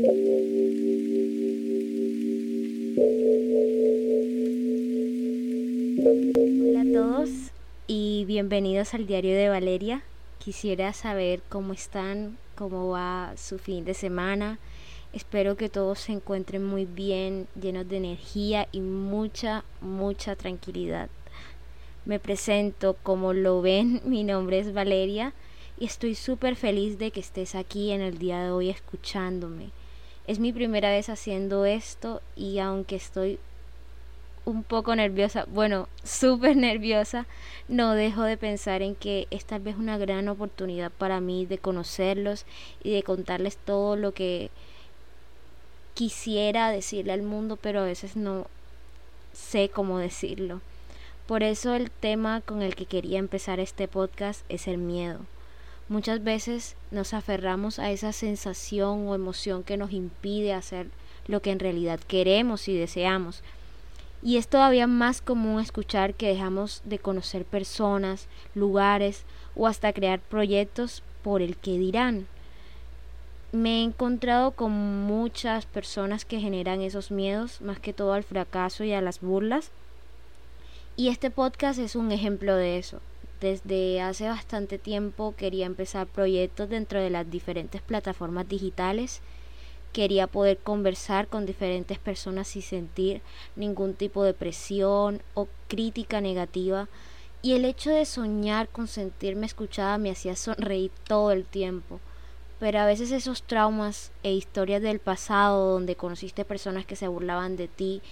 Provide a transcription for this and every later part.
Hola a todos y bienvenidos al diario de Valeria. Quisiera saber cómo están, cómo va su fin de semana. Espero que todos se encuentren muy bien, llenos de energía y mucha, mucha tranquilidad. Me presento, como lo ven, mi nombre es Valeria y estoy súper feliz de que estés aquí en el día de hoy escuchándome. Es mi primera vez haciendo esto y aunque estoy un poco nerviosa, bueno, súper nerviosa, no dejo de pensar en que es tal vez una gran oportunidad para mí de conocerlos y de contarles todo lo que quisiera decirle al mundo, pero a veces no sé cómo decirlo. Por eso el tema con el que quería empezar este podcast es el miedo. Muchas veces nos aferramos a esa sensación o emoción que nos impide hacer lo que en realidad queremos y deseamos. Y es todavía más común escuchar que dejamos de conocer personas, lugares o hasta crear proyectos por el que dirán me he encontrado con muchas personas que generan esos miedos, más que todo al fracaso y a las burlas. Y este podcast es un ejemplo de eso. Desde hace bastante tiempo quería empezar proyectos dentro de las diferentes plataformas digitales. Quería poder conversar con diferentes personas sin sentir ningún tipo de presión o crítica negativa. Y el hecho de soñar con sentirme escuchada me hacía sonreír todo el tiempo pero a veces esos traumas e historias del pasado donde conociste personas que se burlaban de ti,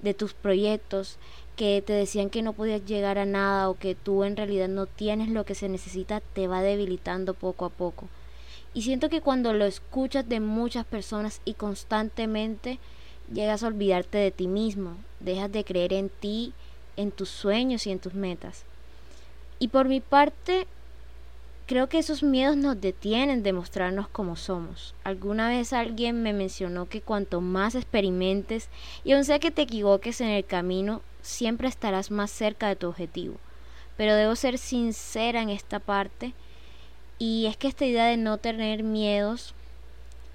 de tus proyectos, que te decían que no podías llegar a nada o que tú en realidad no tienes lo que se necesita, te va debilitando poco a poco. Y siento que cuando lo escuchas de muchas personas y constantemente llegas a olvidarte de ti mismo, dejas de creer en ti, en tus sueños y en tus metas. Y por mi parte, Creo que esos miedos nos detienen de mostrarnos como somos. Alguna vez alguien me mencionó que cuanto más experimentes y aun sea que te equivoques en el camino, siempre estarás más cerca de tu objetivo. Pero debo ser sincera en esta parte y es que esta idea de no tener miedos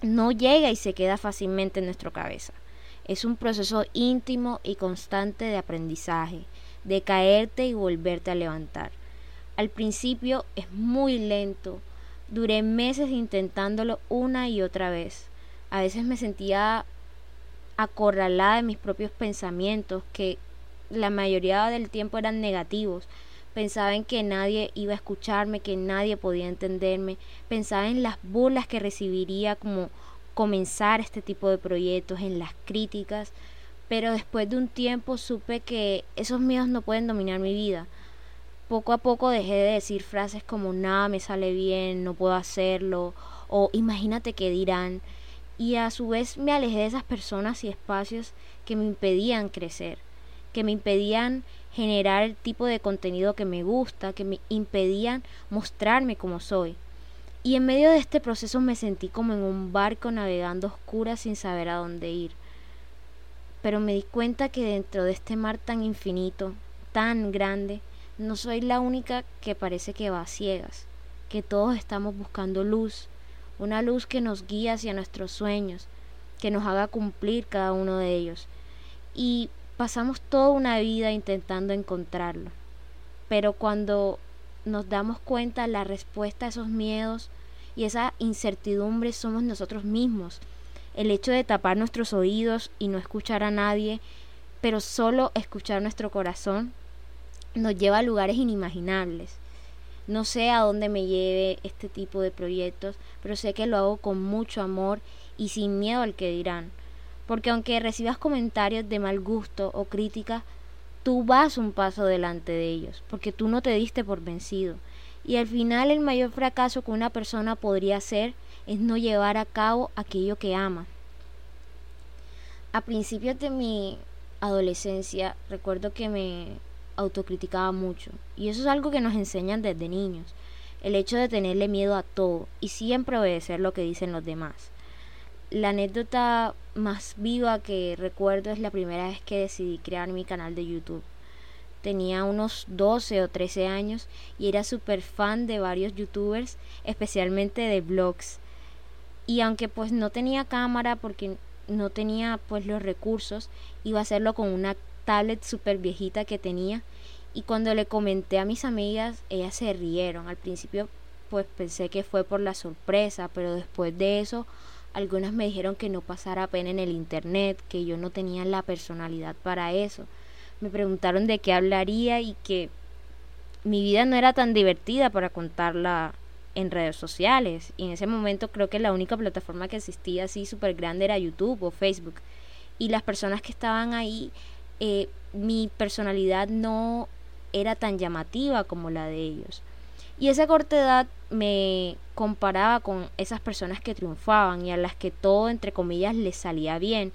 no llega y se queda fácilmente en nuestra cabeza. Es un proceso íntimo y constante de aprendizaje, de caerte y volverte a levantar. Al principio es muy lento. Duré meses intentándolo una y otra vez. A veces me sentía acorralada de mis propios pensamientos, que la mayoría del tiempo eran negativos. Pensaba en que nadie iba a escucharme, que nadie podía entenderme. Pensaba en las burlas que recibiría como comenzar este tipo de proyectos, en las críticas. Pero después de un tiempo supe que esos miedos no pueden dominar mi vida poco a poco dejé de decir frases como nada me sale bien, no puedo hacerlo, o imagínate qué dirán, y a su vez me alejé de esas personas y espacios que me impedían crecer, que me impedían generar el tipo de contenido que me gusta, que me impedían mostrarme como soy. Y en medio de este proceso me sentí como en un barco navegando oscura sin saber a dónde ir. Pero me di cuenta que dentro de este mar tan infinito, tan grande, no soy la única que parece que va a ciegas, que todos estamos buscando luz, una luz que nos guía hacia nuestros sueños, que nos haga cumplir cada uno de ellos. Y pasamos toda una vida intentando encontrarlo. Pero cuando nos damos cuenta la respuesta a esos miedos y esa incertidumbre somos nosotros mismos. El hecho de tapar nuestros oídos y no escuchar a nadie, pero solo escuchar nuestro corazón, nos lleva a lugares inimaginables. No sé a dónde me lleve este tipo de proyectos, pero sé que lo hago con mucho amor y sin miedo al que dirán. Porque aunque recibas comentarios de mal gusto o críticas, tú vas un paso delante de ellos, porque tú no te diste por vencido. Y al final el mayor fracaso que una persona podría hacer es no llevar a cabo aquello que ama. A principios de mi adolescencia recuerdo que me autocriticaba mucho. Y eso es algo que nos enseñan desde niños. El hecho de tenerle miedo a todo y siempre obedecer lo que dicen los demás. La anécdota más viva que recuerdo es la primera vez que decidí crear mi canal de YouTube. Tenía unos 12 o 13 años y era súper fan de varios youtubers, especialmente de vlogs. Y aunque pues no tenía cámara porque no tenía pues los recursos, iba a hacerlo con una tablet súper viejita que tenía. Y cuando le comenté a mis amigas, ellas se rieron. Al principio pues pensé que fue por la sorpresa, pero después de eso algunas me dijeron que no pasara pena en el internet, que yo no tenía la personalidad para eso. Me preguntaron de qué hablaría y que mi vida no era tan divertida para contarla en redes sociales. Y en ese momento creo que la única plataforma que existía así súper grande era YouTube o Facebook. Y las personas que estaban ahí, eh, mi personalidad no era tan llamativa como la de ellos. Y esa corta edad me comparaba con esas personas que triunfaban y a las que todo, entre comillas, les salía bien.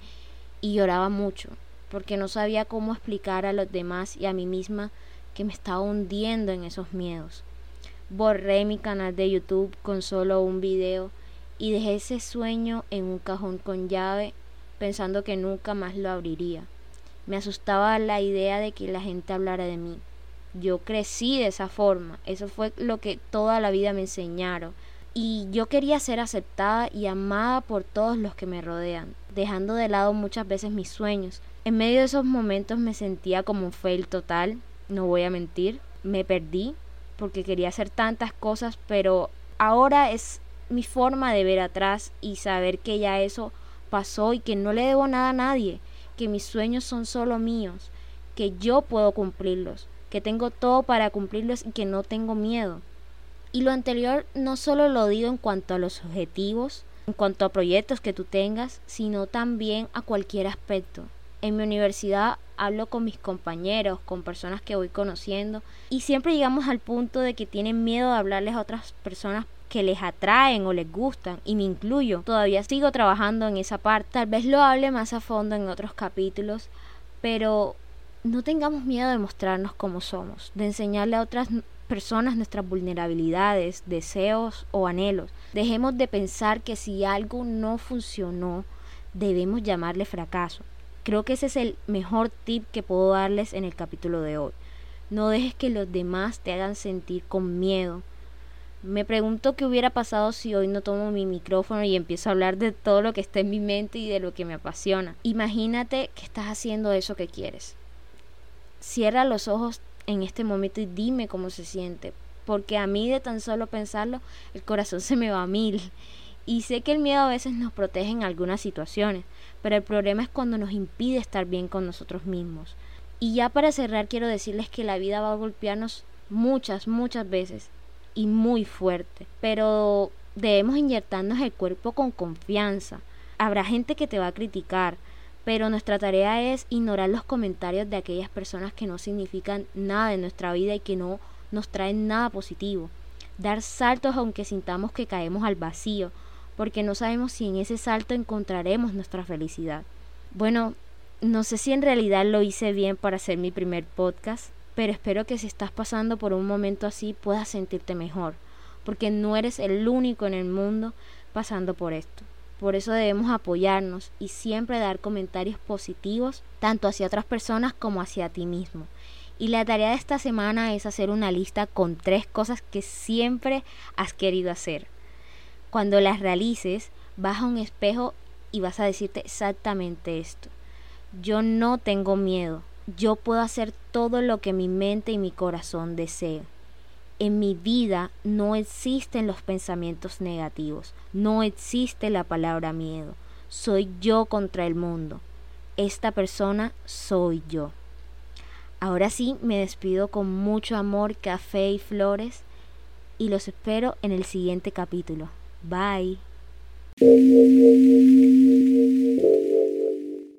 Y lloraba mucho, porque no sabía cómo explicar a los demás y a mí misma que me estaba hundiendo en esos miedos. Borré mi canal de YouTube con solo un video y dejé ese sueño en un cajón con llave pensando que nunca más lo abriría. Me asustaba la idea de que la gente hablara de mí, yo crecí de esa forma, eso fue lo que toda la vida me enseñaron. Y yo quería ser aceptada y amada por todos los que me rodean, dejando de lado muchas veces mis sueños. En medio de esos momentos me sentía como un fail total, no voy a mentir, me perdí porque quería hacer tantas cosas, pero ahora es mi forma de ver atrás y saber que ya eso pasó y que no le debo nada a nadie, que mis sueños son solo míos, que yo puedo cumplirlos que tengo todo para cumplirlos y que no tengo miedo. Y lo anterior no solo lo digo en cuanto a los objetivos, en cuanto a proyectos que tú tengas, sino también a cualquier aspecto. En mi universidad hablo con mis compañeros, con personas que voy conociendo y siempre llegamos al punto de que tienen miedo de hablarles a otras personas que les atraen o les gustan y me incluyo. Todavía sigo trabajando en esa parte. Tal vez lo hable más a fondo en otros capítulos, pero no tengamos miedo de mostrarnos como somos, de enseñarle a otras personas nuestras vulnerabilidades, deseos o anhelos. Dejemos de pensar que si algo no funcionó, debemos llamarle fracaso. Creo que ese es el mejor tip que puedo darles en el capítulo de hoy. No dejes que los demás te hagan sentir con miedo. Me pregunto qué hubiera pasado si hoy no tomo mi micrófono y empiezo a hablar de todo lo que está en mi mente y de lo que me apasiona. Imagínate que estás haciendo eso que quieres cierra los ojos en este momento y dime cómo se siente, porque a mí de tan solo pensarlo el corazón se me va a mil. Y sé que el miedo a veces nos protege en algunas situaciones, pero el problema es cuando nos impide estar bien con nosotros mismos. Y ya para cerrar quiero decirles que la vida va a golpearnos muchas, muchas veces y muy fuerte, pero debemos inyectarnos el cuerpo con confianza. Habrá gente que te va a criticar, pero nuestra tarea es ignorar los comentarios de aquellas personas que no significan nada en nuestra vida y que no nos traen nada positivo. Dar saltos aunque sintamos que caemos al vacío, porque no sabemos si en ese salto encontraremos nuestra felicidad. Bueno, no sé si en realidad lo hice bien para hacer mi primer podcast, pero espero que si estás pasando por un momento así puedas sentirte mejor, porque no eres el único en el mundo pasando por esto. Por eso debemos apoyarnos y siempre dar comentarios positivos tanto hacia otras personas como hacia ti mismo. Y la tarea de esta semana es hacer una lista con tres cosas que siempre has querido hacer. Cuando las realices, vas a un espejo y vas a decirte exactamente esto. Yo no tengo miedo. Yo puedo hacer todo lo que mi mente y mi corazón deseen en mi vida no existen los pensamientos negativos, no existe la palabra miedo. Soy yo contra el mundo. Esta persona soy yo. Ahora sí, me despido con mucho amor, café y flores y los espero en el siguiente capítulo. Bye.